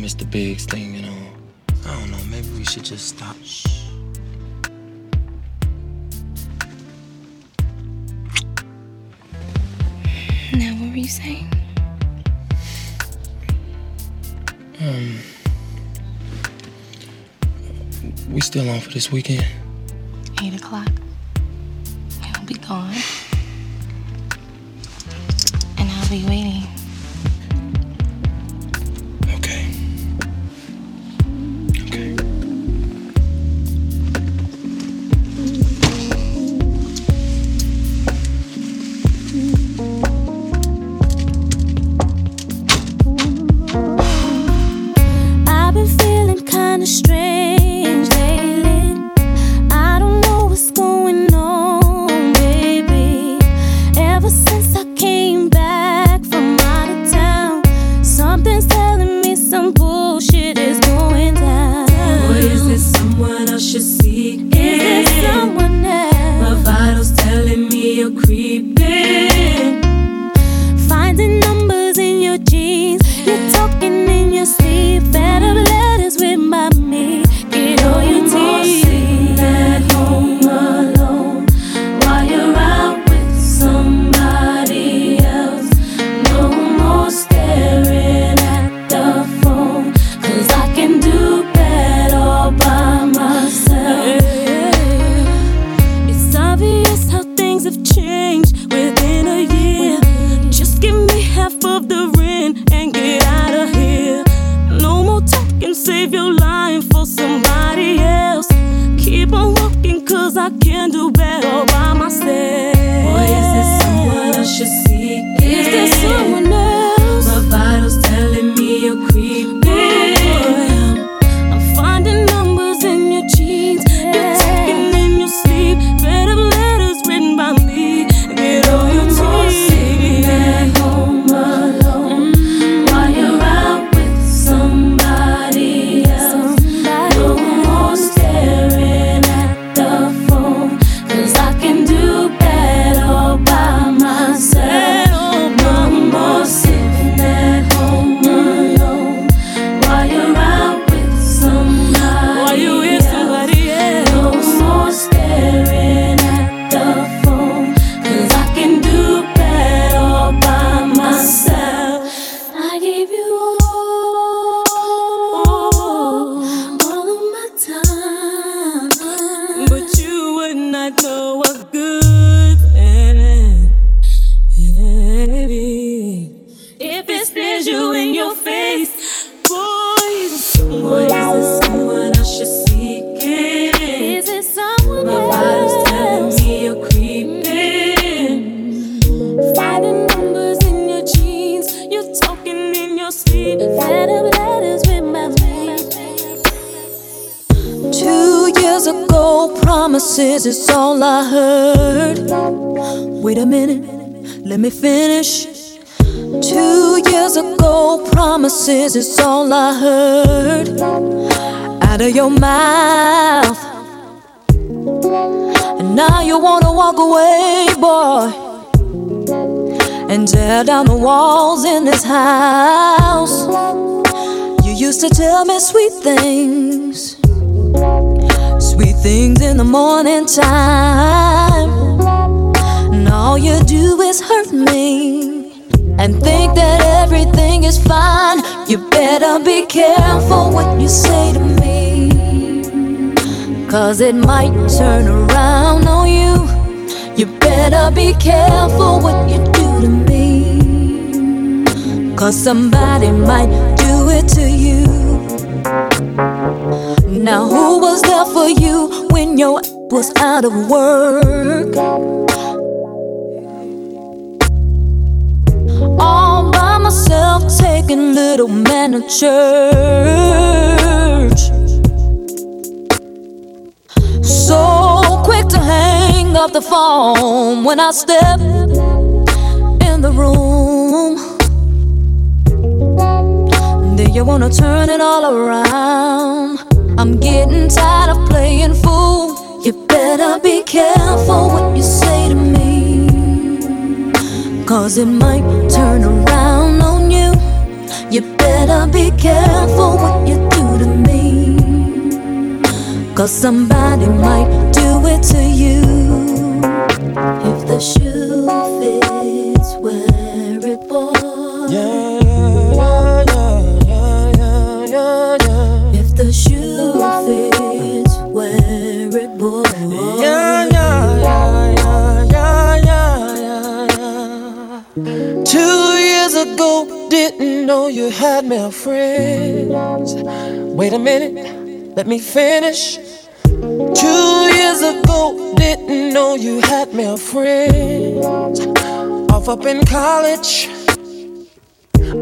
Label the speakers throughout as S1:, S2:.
S1: Mr. Biggs thing and all. I don't know, maybe we should just stop. Shh.
S2: Now, what were you saying?
S1: Um, we still on for this weekend?
S2: Eight o'clock. He'll be gone. And I'll be waiting.
S3: Promises is all I heard. Wait a minute, let me finish. Two years ago, promises is all I heard out of your mouth. And now you wanna walk away, boy, and tear down the walls in this house. You used to tell me sweet things. Sweet things in the morning time. And all you do is hurt me. And think that everything is fine. You better be careful what you say to me. Cause it might turn around on you. You better be careful what you do to me. Cause somebody might do it to you. Now, who was there for you when your was out of work? All by myself, taking little man to church. So quick to hang up the phone when I step in the room. Then you wanna turn it all around. I'm getting tired of playing fool. You better be careful what you say to me. Cause it might turn around on you. You better be careful what you do to me. Cause somebody might do it to you. If the shoe
S1: you had male friends. Wait a minute, let me finish. Two years ago, didn't know you had male friends. Off up in college,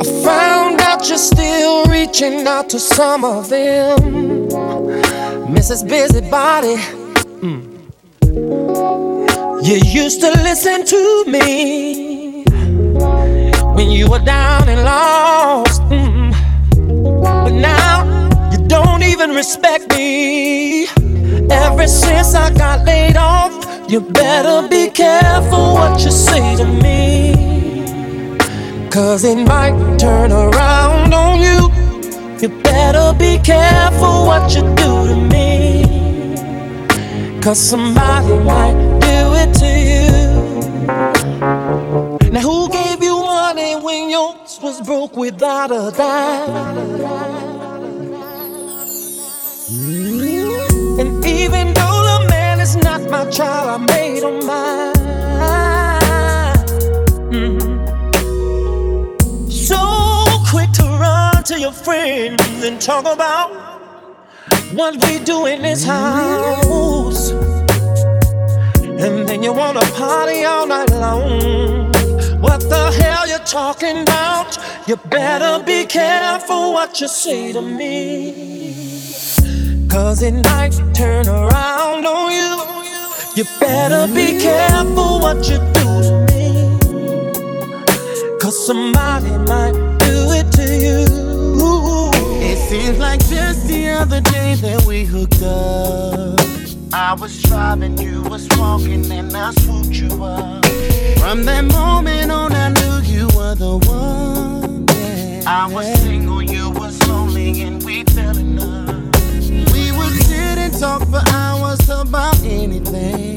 S1: I found out you're still reaching out to some of them. Mrs. Busybody. Mm. You used to listen to me when you were down and lost. mm. But now you don't even respect me. Ever since I got laid off, you better be careful what you say to me. Cause it might turn around on you. You better be careful what you do to me. Cause somebody might do it to you. When yours was broke without a dime? And even though the man is not my child, I made him mine. Mhm. So quick to run to your friends and talk about what we do in this house. And then you wanna party all night long. What the hell talking about? You better be careful what you say to me. Cause it might turn around on you. You better be careful what you do to me. Cause somebody might do it to you.
S4: It seems like just the other day that we hooked up. I was driving, you was walking, and I swooped you up. From that moment on, I knew you were the one. Yeah. I was single, you was lonely, and we fell in love. We would sit and talk for hours about anything.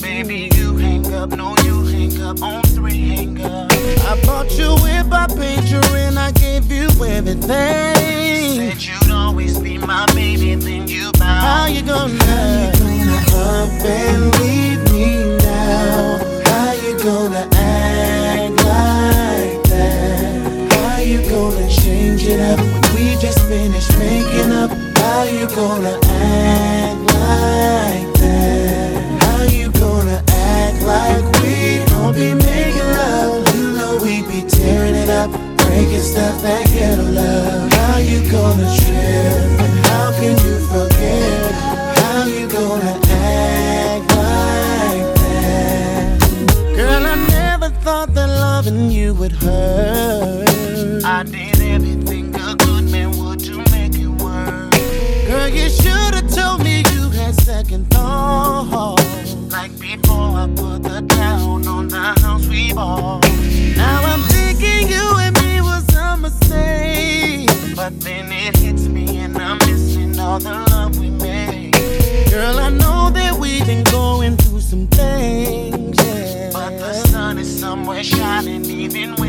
S4: Baby, you hang up, no, you hang up on three hang up. I bought you a whip, I paid you, and I gave you everything. Said you'd always be my baby, then you bow. How you gonna, how you gonna up and leave me now? How you gonna act like that? How you gonna change it up when we just finished making up? How you gonna act like that? How you gonna act like we don't be making love? You know we be tearing it up, breaking stuff that ghetto love. How you gonna trip? How can you forget? How you gonna act would hurt. I did everything a good man would to make it work. Girl, you should've told me you had second thoughts. Like before I put the down on the house we bought. Now I'm thinking you and me was a mistake. But then it hits me and I'm missing all the love we made. Girl, I know shining even when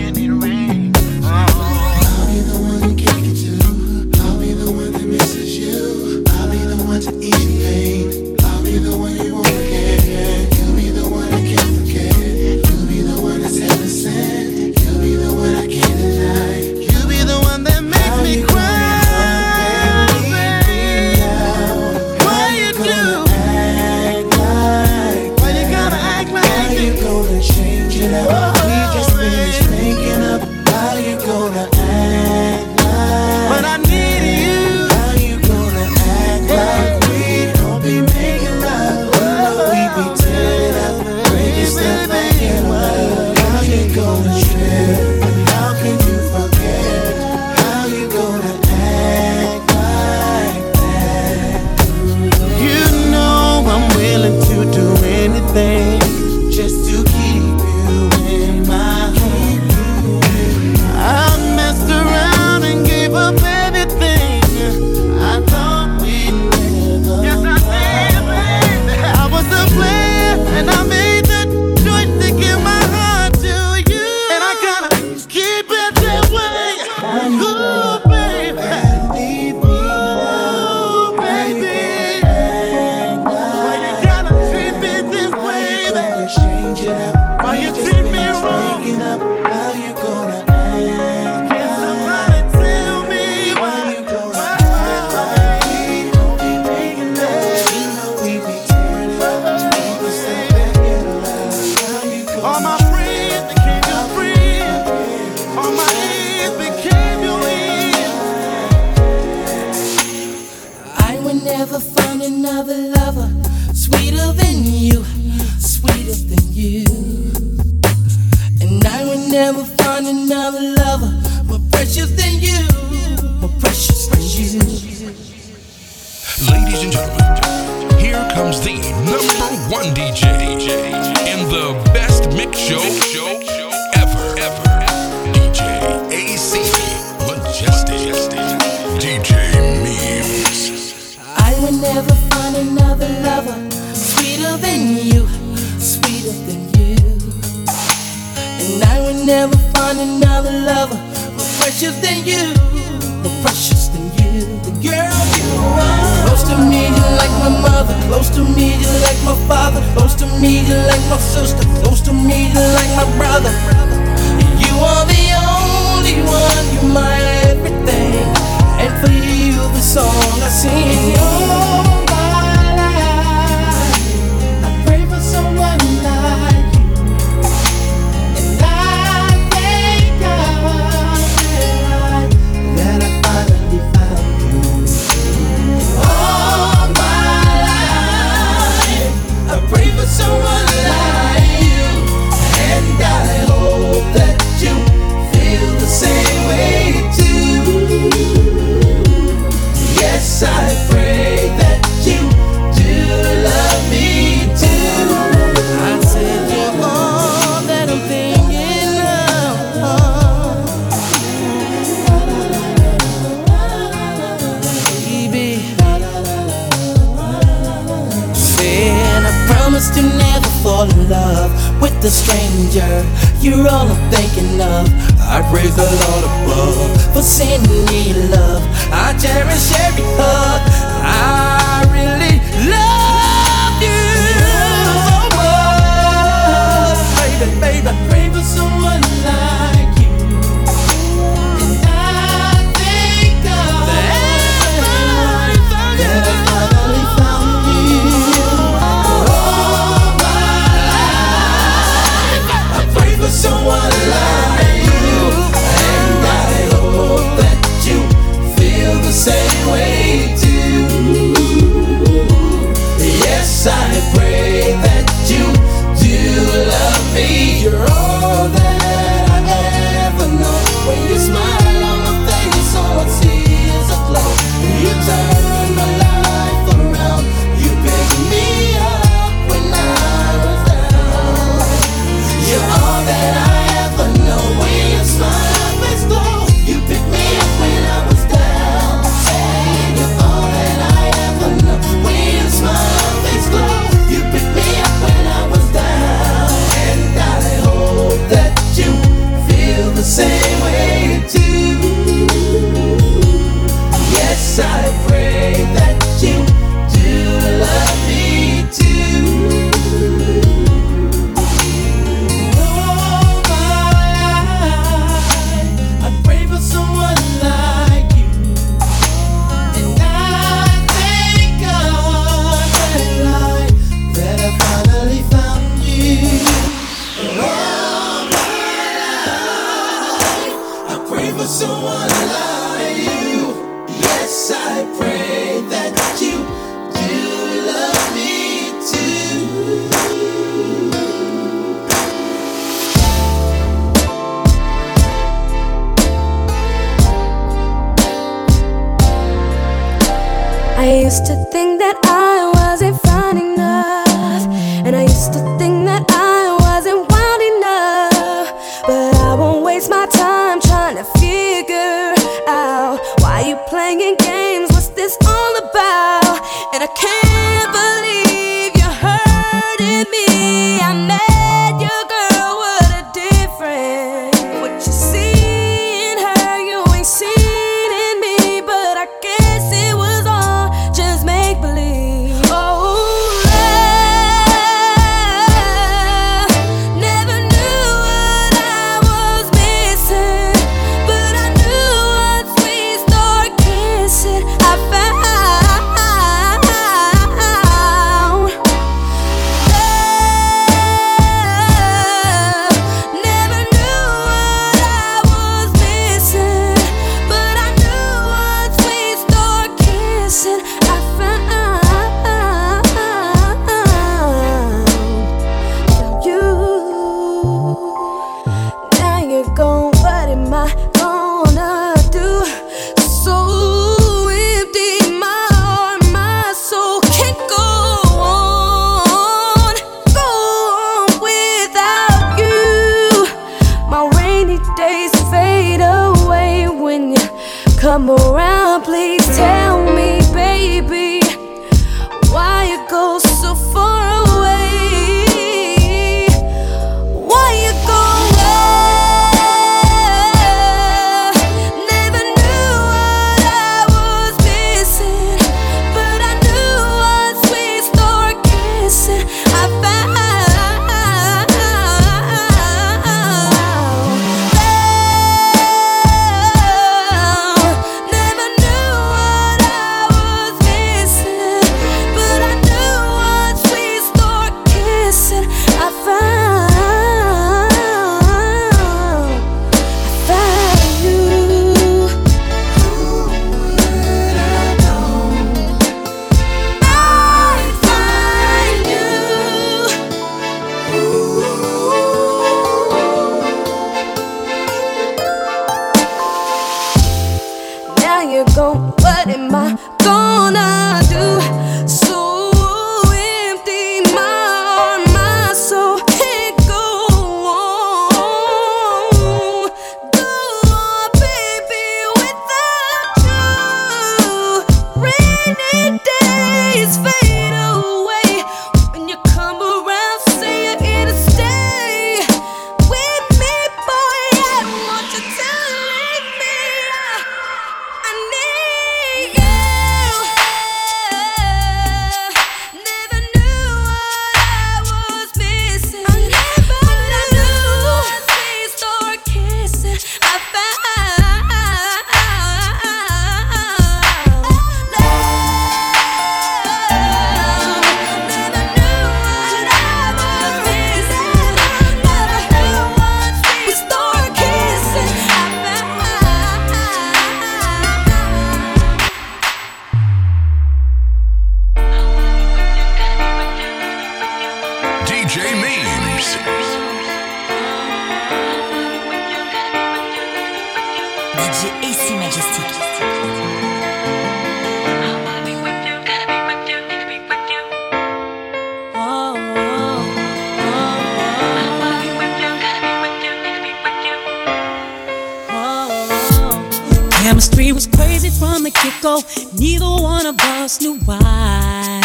S5: neither one of us knew why.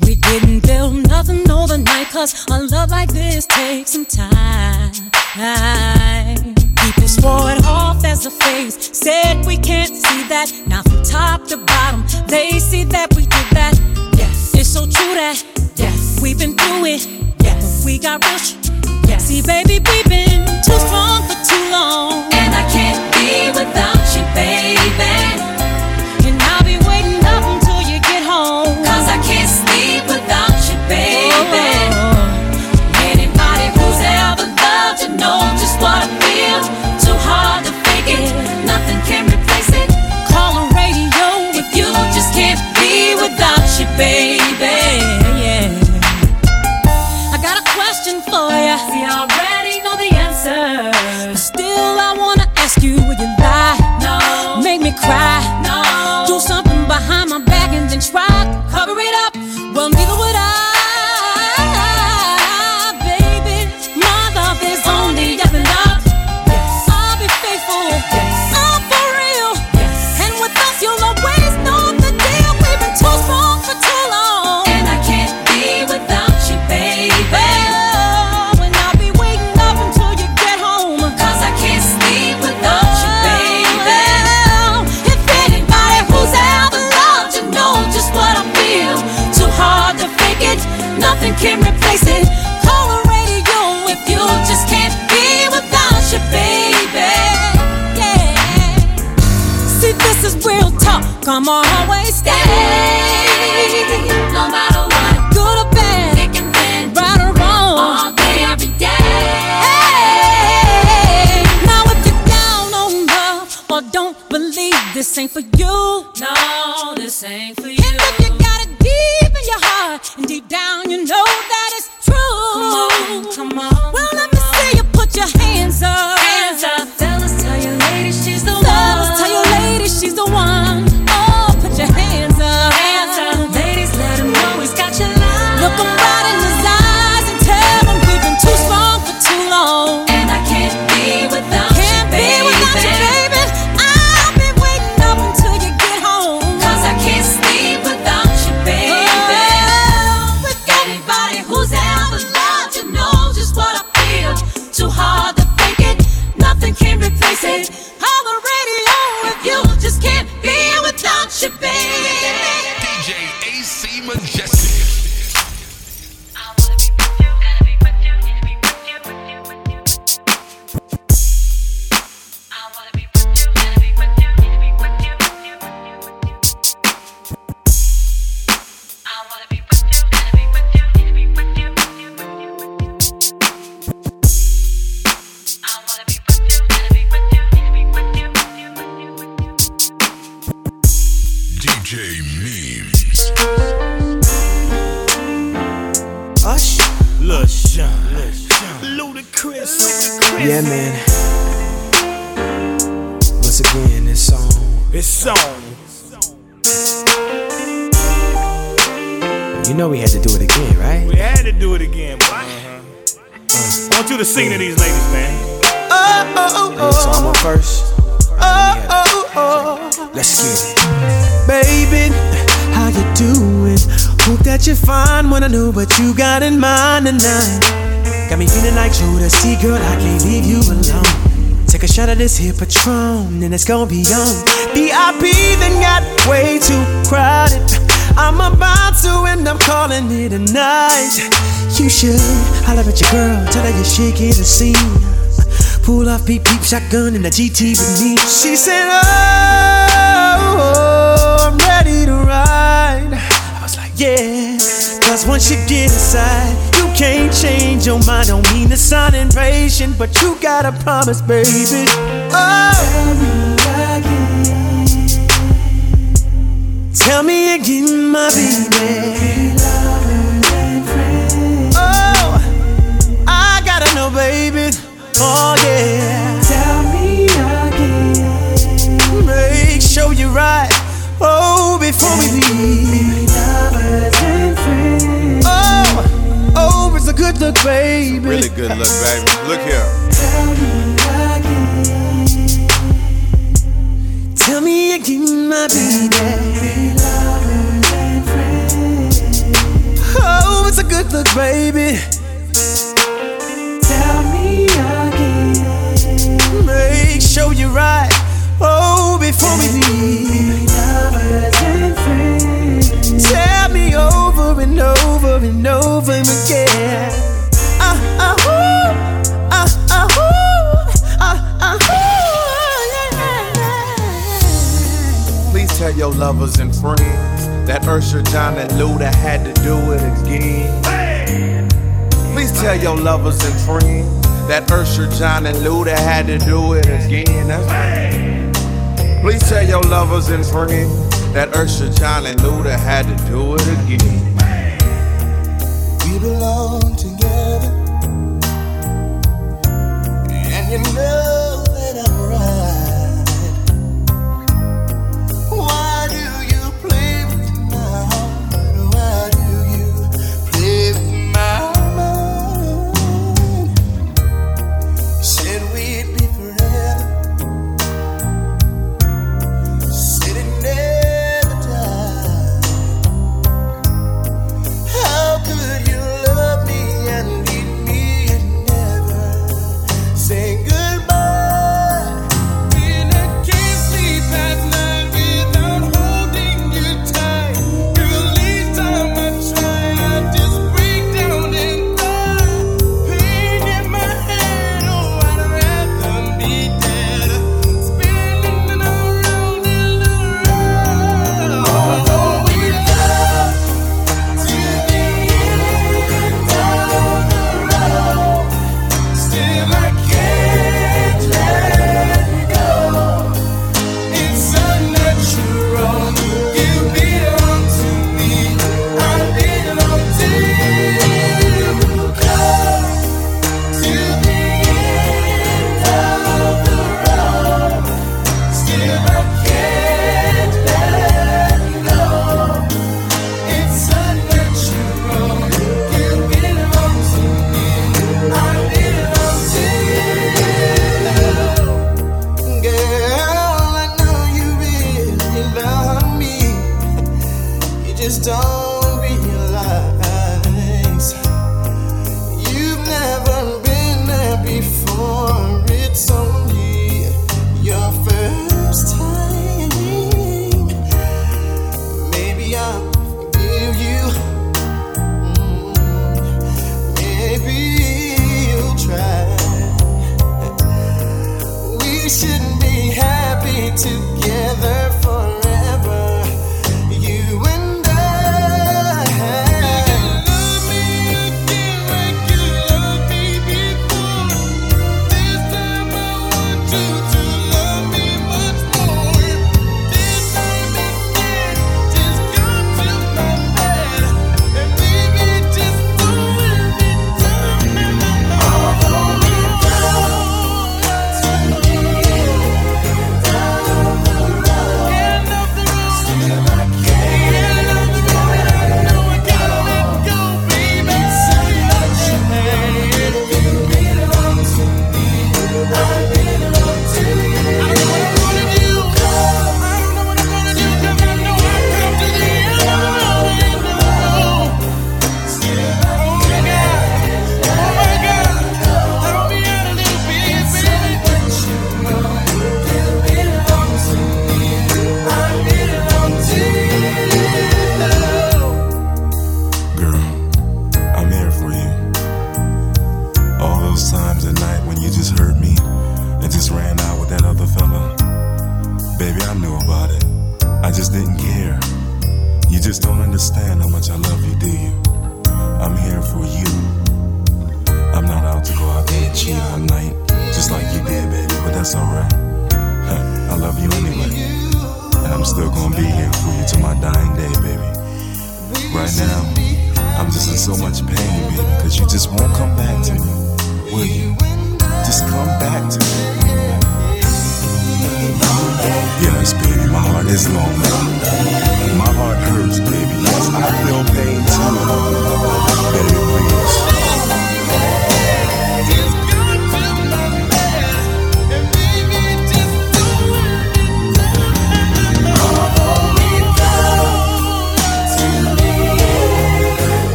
S5: We didn't build nothing overnight, cause a love like this takes some time. People swore it off as a phase, said we can't see that. Now from top to bottom, they see that we did that. Yes, it's so true that yes, we've been through it. Yes, we got rich. Yes, see, baby, we've been too strong for too long,
S6: and I can't be without you, baby.
S5: This is real talk. Come on, always stay.
S6: No matter what,
S5: good or bad,
S6: thick and thin,
S5: right or wrong,
S6: all day every day.
S5: Hey, now if you're down on love or don't believe this ain't for you,
S6: no, this ain't
S5: for
S6: you.
S7: Again, this song.
S8: This song.
S7: You know we had to do it again, right?
S8: We had to do it again, boy. Uh-huh. I want you to sing to these ladies, man.
S7: So I'm on first. Uh, uh, uh, Let's get it.
S9: Baby, how you doing? Hope that you're fine when I know what you got in mind tonight. Got me feeling like Jodeci, girl, I can't leave you alone. Take a shot of this here Patron, and it's gonna be on. VIP then got way too crowded. I'm about to end up calling it a night. You should holler at your girl, tell her you're shaking the scene. Pull off peep peep shotgun in the GT with me. She said, Oh, I'm ready to ride. I was like, Yeah. Cause once you get inside, can't change your mind. Don't mean to sound impatient, but you gotta promise, baby. Oh, tell me again, my baby. Oh, I gotta know, baby. Oh yeah. Tell me again. Make sure you're right. Oh, before we leave. Good look, baby.
S10: Really good look, baby. Look here.
S9: Tell me again, my baby. Oh, it's a good look, baby. Tell me again. Make sure you're
S10: lovers and friends that Usher, Jon, and Luda had to do it again. Please tell your lovers and friends that Usher, Jon, and Luda had to do it again. That's. Please tell your lovers and friends that Usher, Jon, and Luda had to do it again.
S11: We belong together, and you know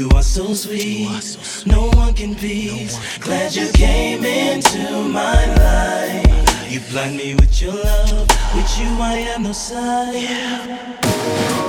S11: You
S12: are so sweet, no one can beat. Glad you came into my life. You blind me with your love, with you I am no
S13: sight.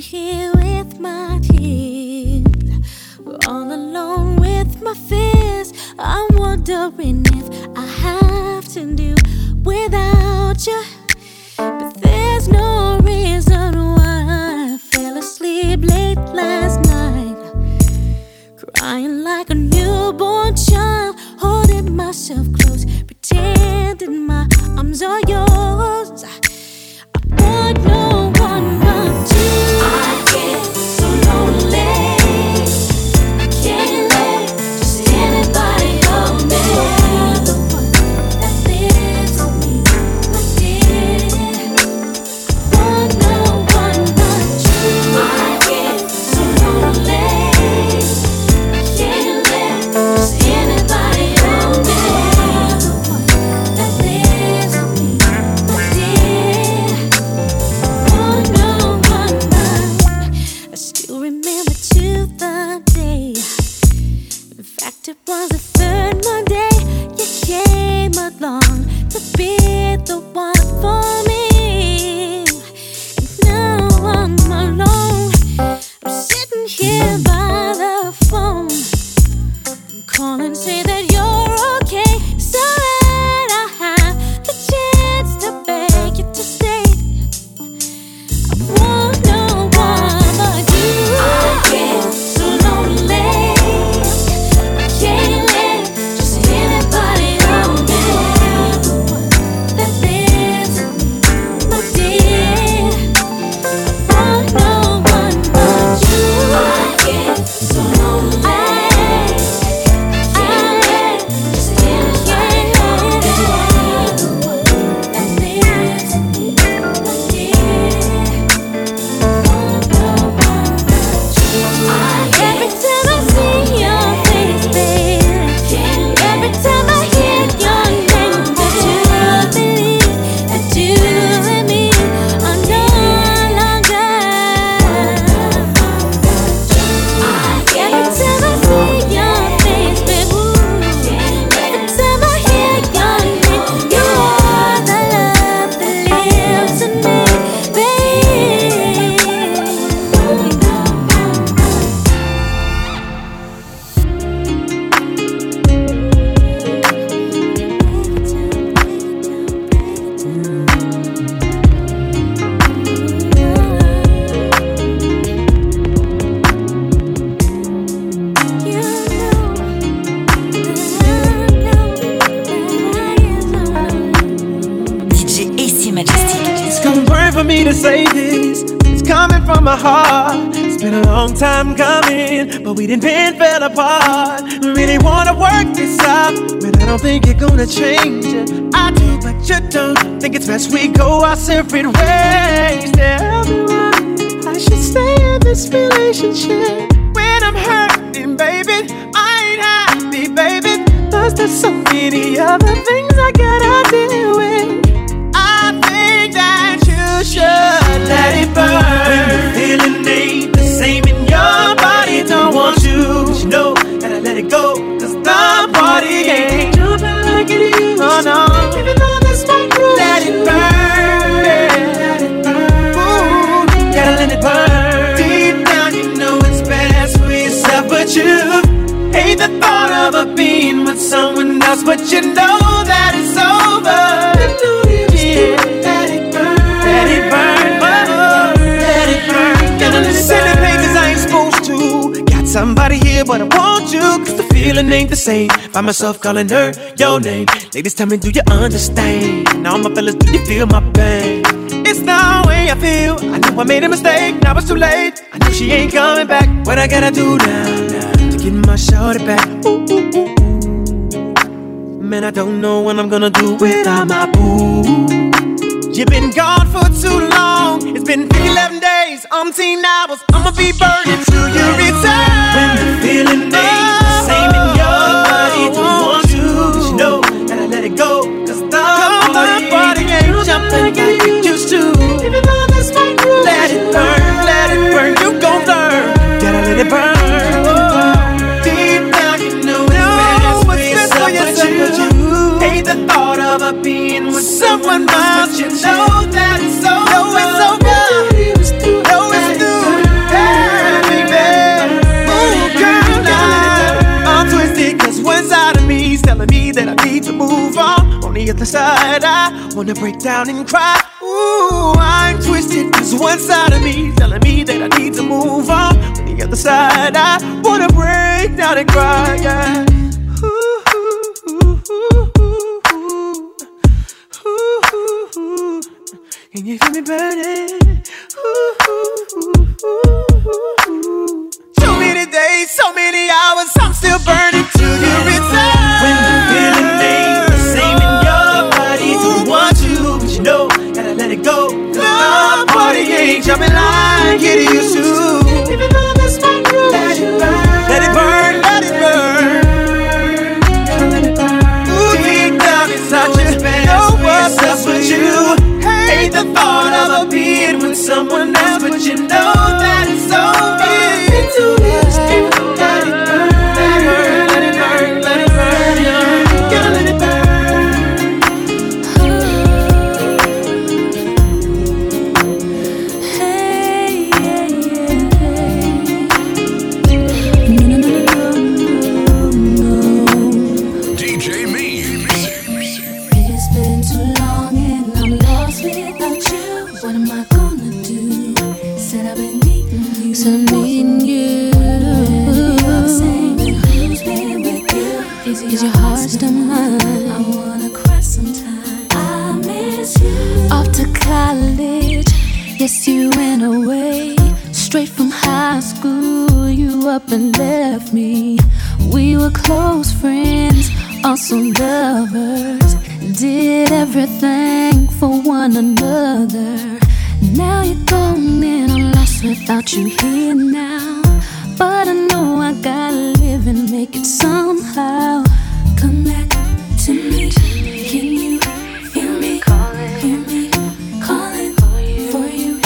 S13: here with my tears, all alone with my fears. I'm wondering if I have to do without you, but there's no reason why I fell asleep late last night, crying like a newborn child, holding myself close, pretending my arms are yours.
S9: Gonna change it. I do, but you don't. Think it's best we go our separate ways. Tell me why I should stay in this relationship when I'm hurting, baby. I ain't happy, baby. Plus, there's so many other things else, but you know that it's over. It it it pain I ain't supposed to. Got somebody here, but I want you, cause the feeling ain't the same. Find myself calling her your name. Ladies, tell me, do you understand? Now, my fellas, do you feel my pain? It's the way I feel. I knew I made a mistake, now it's too late. I know she ain't coming back. What I gotta do now, now to get my shorty back? Ooh. Man, I don't know what I'm gonna do without my boo. You've been gone for too long. It's been 11 days, umpteen hours. I'ma be burning till you return. When the feeling ain't the oh, same in your body, don't want you. But you know that I let it go. Cause the body ain't jumping like someone else. You know that it's over. Know it's over. Know it's through. Baby. Girl, now I'm twisted 'cause one side of me is telling me that I need to move on. On the other side, I wanna break down and cry. Ooh, I'm twisted 'cause one side of me telling me that I need to move on. On the other side, I wanna break down and cry. Yeah. Can you feel me burning? Ooh, ooh, ooh. So many days, so many hours, I'm still burning till you return.
S13: Also lovers. Did everything for one another. Now you're gone and I'm lost without you here now. But I know I gotta live and make it somehow. Come back to me. Can you feel me? Calling, Hear me calling for you.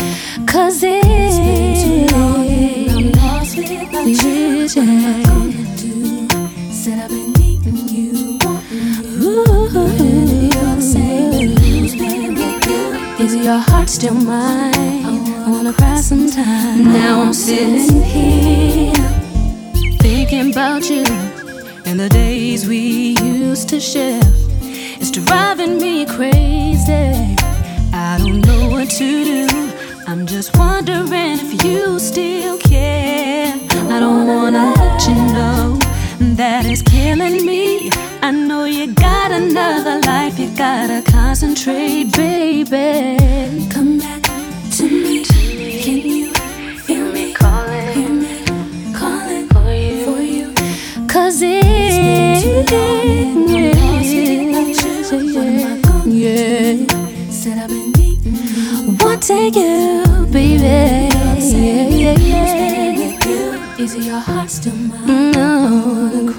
S13: Cause it's been too long and I'm lost without you. What your heart still mine? I wanna cry sometimes. Now I'm sitting here thinking about you and the days we used to share. It's driving me crazy. I don't know what to do. I'm just wondering if you still care. I don't wanna let you know that it's killing me. I know you got another life, you gotta concentrate, baby. Come back to me. Can you hear me calling? Hear me calling for you. For you. Cause it's been too long. Yeah. yeah. Said I've been needing. Wanting you, baby. Yeah, yeah, yeah. Is your heart still mine? No.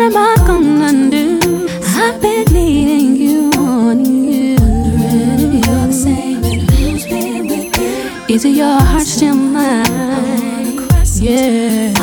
S13: What am I gonna do?
S3: I've been
S13: needing you,
S3: wanting
S13: you. Already you're the same.
S3: Is it your heart still mine? Yeah.